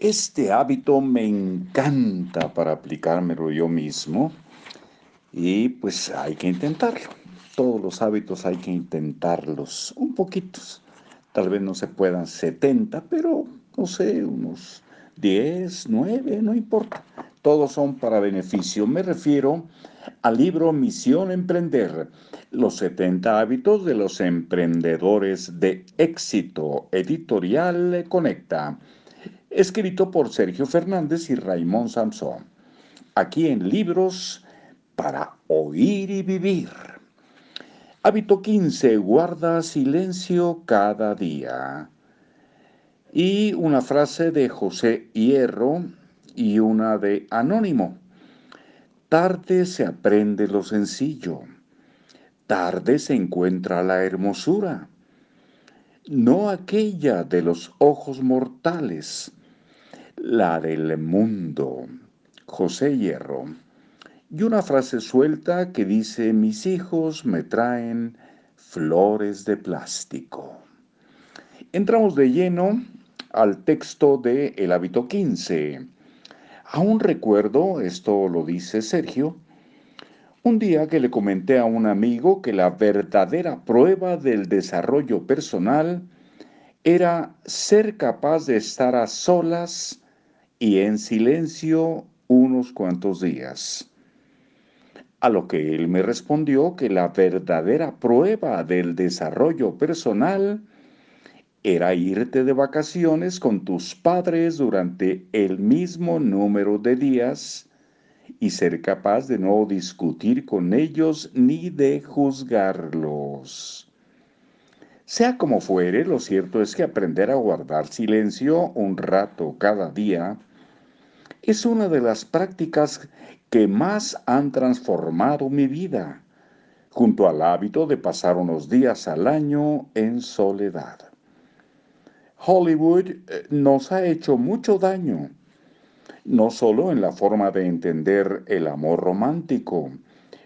Este hábito me encanta para aplicármelo yo mismo y pues hay que intentarlo. Todos los hábitos hay que intentarlos un poquitos. Tal vez no se puedan 70, pero no sé, unos 10, 9, no importa. Todos son para beneficio. Me refiero al libro Misión Emprender, los 70 hábitos de los emprendedores de éxito, editorial Conecta escrito por Sergio Fernández y Raymond Samson. Aquí en Libros para Oír y Vivir. Hábito 15. Guarda silencio cada día. Y una frase de José Hierro y una de Anónimo. Tarde se aprende lo sencillo. Tarde se encuentra la hermosura. No aquella de los ojos mortales la del mundo, José Hierro. Y una frase suelta que dice, mis hijos me traen flores de plástico. Entramos de lleno al texto de El hábito 15. Aún recuerdo, esto lo dice Sergio, un día que le comenté a un amigo que la verdadera prueba del desarrollo personal era ser capaz de estar a solas y en silencio unos cuantos días. A lo que él me respondió que la verdadera prueba del desarrollo personal era irte de vacaciones con tus padres durante el mismo número de días y ser capaz de no discutir con ellos ni de juzgarlos. Sea como fuere, lo cierto es que aprender a guardar silencio un rato cada día es una de las prácticas que más han transformado mi vida, junto al hábito de pasar unos días al año en soledad. Hollywood eh, nos ha hecho mucho daño, no solo en la forma de entender el amor romántico,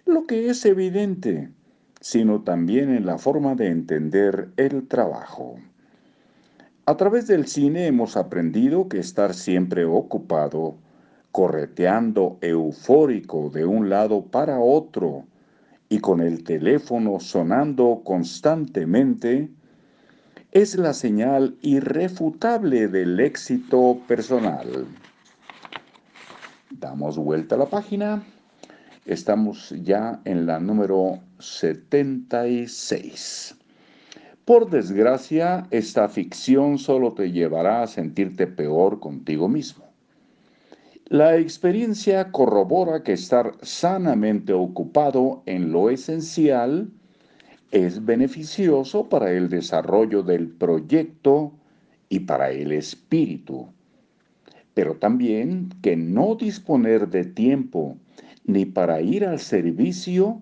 lo que es evidente, sino también en la forma de entender el trabajo. A través del cine hemos aprendido que estar siempre ocupado correteando eufórico de un lado para otro y con el teléfono sonando constantemente, es la señal irrefutable del éxito personal. Damos vuelta a la página. Estamos ya en la número 76. Por desgracia, esta ficción solo te llevará a sentirte peor contigo mismo. La experiencia corrobora que estar sanamente ocupado en lo esencial es beneficioso para el desarrollo del proyecto y para el espíritu, pero también que no disponer de tiempo ni para ir al servicio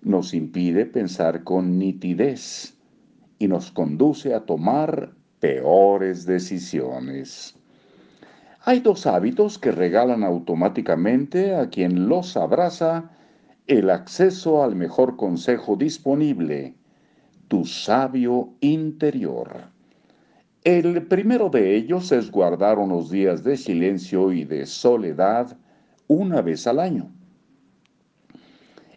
nos impide pensar con nitidez y nos conduce a tomar peores decisiones. Hay dos hábitos que regalan automáticamente a quien los abraza el acceso al mejor consejo disponible, tu sabio interior. El primero de ellos es guardar unos días de silencio y de soledad una vez al año.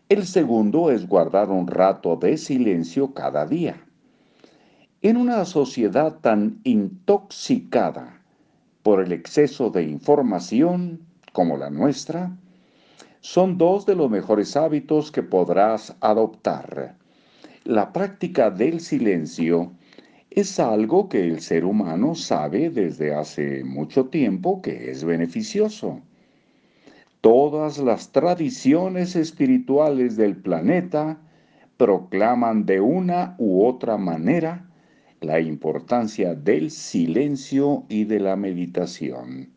El segundo es guardar un rato de silencio cada día. En una sociedad tan intoxicada, por el exceso de información como la nuestra, son dos de los mejores hábitos que podrás adoptar. La práctica del silencio es algo que el ser humano sabe desde hace mucho tiempo que es beneficioso. Todas las tradiciones espirituales del planeta proclaman de una u otra manera la importancia del silencio y de la meditación.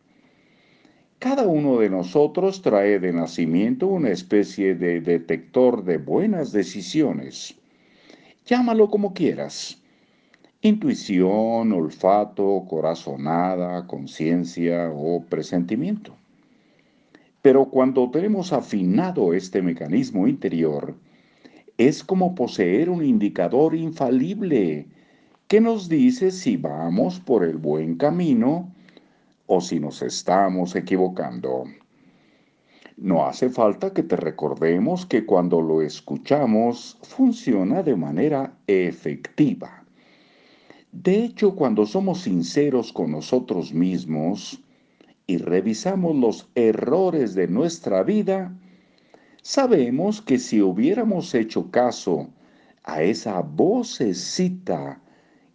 Cada uno de nosotros trae de nacimiento una especie de detector de buenas decisiones. Llámalo como quieras. Intuición, olfato, corazonada, conciencia o presentimiento. Pero cuando tenemos afinado este mecanismo interior, es como poseer un indicador infalible que nos dice si vamos por el buen camino o si nos estamos equivocando. No hace falta que te recordemos que cuando lo escuchamos funciona de manera efectiva. De hecho, cuando somos sinceros con nosotros mismos y revisamos los errores de nuestra vida, sabemos que si hubiéramos hecho caso a esa vocecita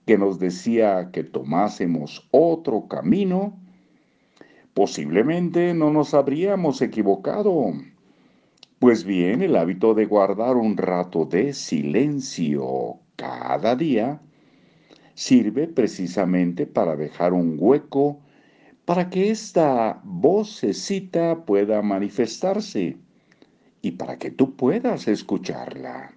que nos decía que tomásemos otro camino, posiblemente no nos habríamos equivocado. Pues bien, el hábito de guardar un rato de silencio cada día sirve precisamente para dejar un hueco para que esta vocecita pueda manifestarse y para que tú puedas escucharla.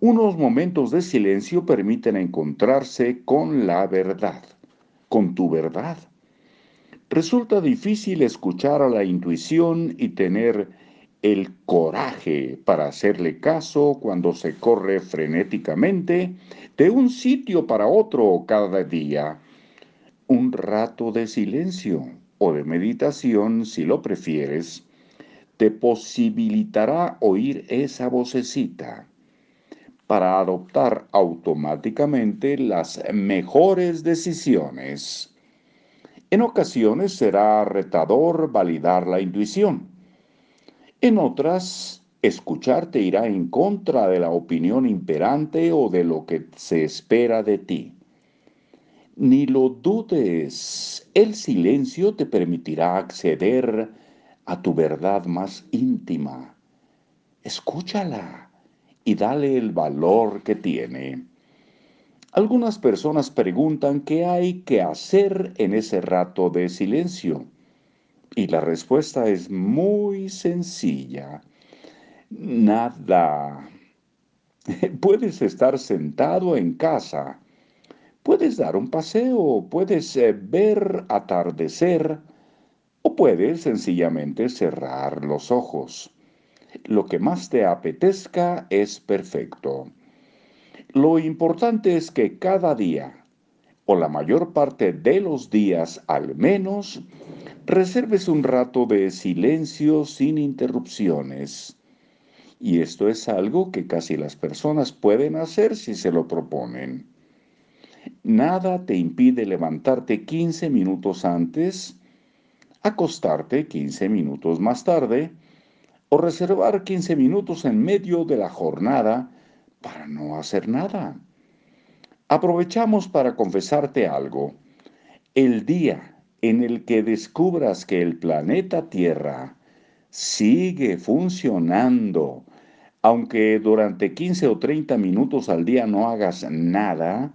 Unos momentos de silencio permiten encontrarse con la verdad, con tu verdad. Resulta difícil escuchar a la intuición y tener el coraje para hacerle caso cuando se corre frenéticamente de un sitio para otro cada día. Un rato de silencio o de meditación, si lo prefieres, te posibilitará oír esa vocecita para adoptar automáticamente las mejores decisiones. En ocasiones será retador validar la intuición. En otras, escucharte irá en contra de la opinión imperante o de lo que se espera de ti. Ni lo dudes, el silencio te permitirá acceder a tu verdad más íntima. Escúchala y dale el valor que tiene. Algunas personas preguntan qué hay que hacer en ese rato de silencio. Y la respuesta es muy sencilla. Nada. Puedes estar sentado en casa. Puedes dar un paseo, puedes eh, ver atardecer o puedes sencillamente cerrar los ojos. Lo que más te apetezca es perfecto. Lo importante es que cada día, o la mayor parte de los días al menos, reserves un rato de silencio sin interrupciones. Y esto es algo que casi las personas pueden hacer si se lo proponen. Nada te impide levantarte 15 minutos antes, acostarte 15 minutos más tarde, o reservar 15 minutos en medio de la jornada para no hacer nada. Aprovechamos para confesarte algo. El día en el que descubras que el planeta Tierra sigue funcionando, aunque durante 15 o 30 minutos al día no hagas nada,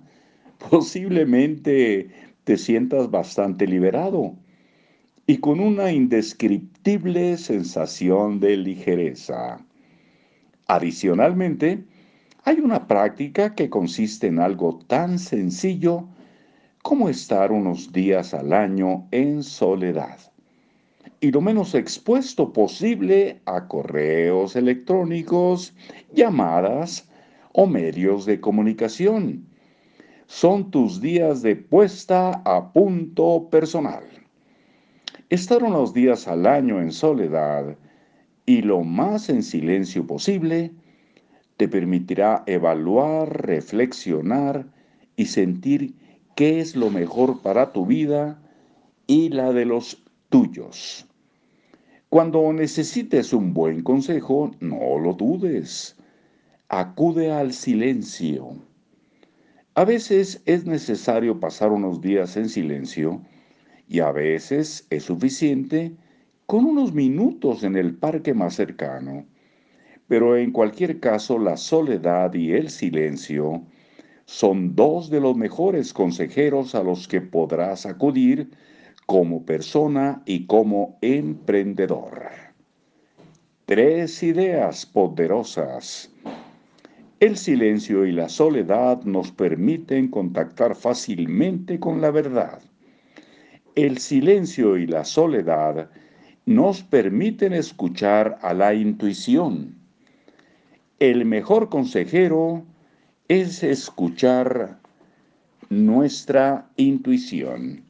posiblemente te sientas bastante liberado y con una sensación de ligereza. Adicionalmente, hay una práctica que consiste en algo tan sencillo como estar unos días al año en soledad y lo menos expuesto posible a correos electrónicos, llamadas o medios de comunicación. Son tus días de puesta a punto personal. Estar unos días al año en soledad y lo más en silencio posible te permitirá evaluar, reflexionar y sentir qué es lo mejor para tu vida y la de los tuyos. Cuando necesites un buen consejo, no lo dudes. Acude al silencio. A veces es necesario pasar unos días en silencio y a veces es suficiente con unos minutos en el parque más cercano. Pero en cualquier caso, la soledad y el silencio son dos de los mejores consejeros a los que podrás acudir como persona y como emprendedor. Tres ideas poderosas. El silencio y la soledad nos permiten contactar fácilmente con la verdad. El silencio y la soledad nos permiten escuchar a la intuición. El mejor consejero es escuchar nuestra intuición.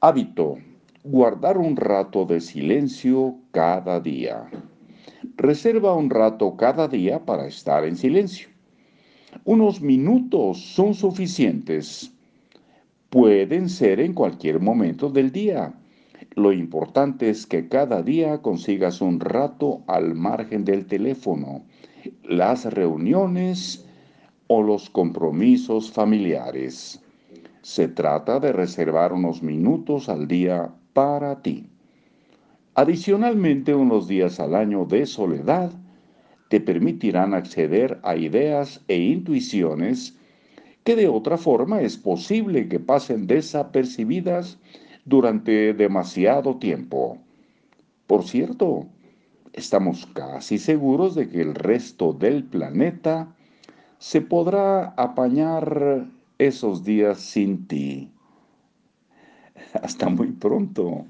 Hábito. Guardar un rato de silencio cada día. Reserva un rato cada día para estar en silencio. Unos minutos son suficientes. Pueden ser en cualquier momento del día. Lo importante es que cada día consigas un rato al margen del teléfono, las reuniones o los compromisos familiares. Se trata de reservar unos minutos al día para ti. Adicionalmente, unos días al año de soledad te permitirán acceder a ideas e intuiciones que de otra forma es posible que pasen desapercibidas durante demasiado tiempo. Por cierto, estamos casi seguros de que el resto del planeta se podrá apañar esos días sin ti. Hasta muy pronto.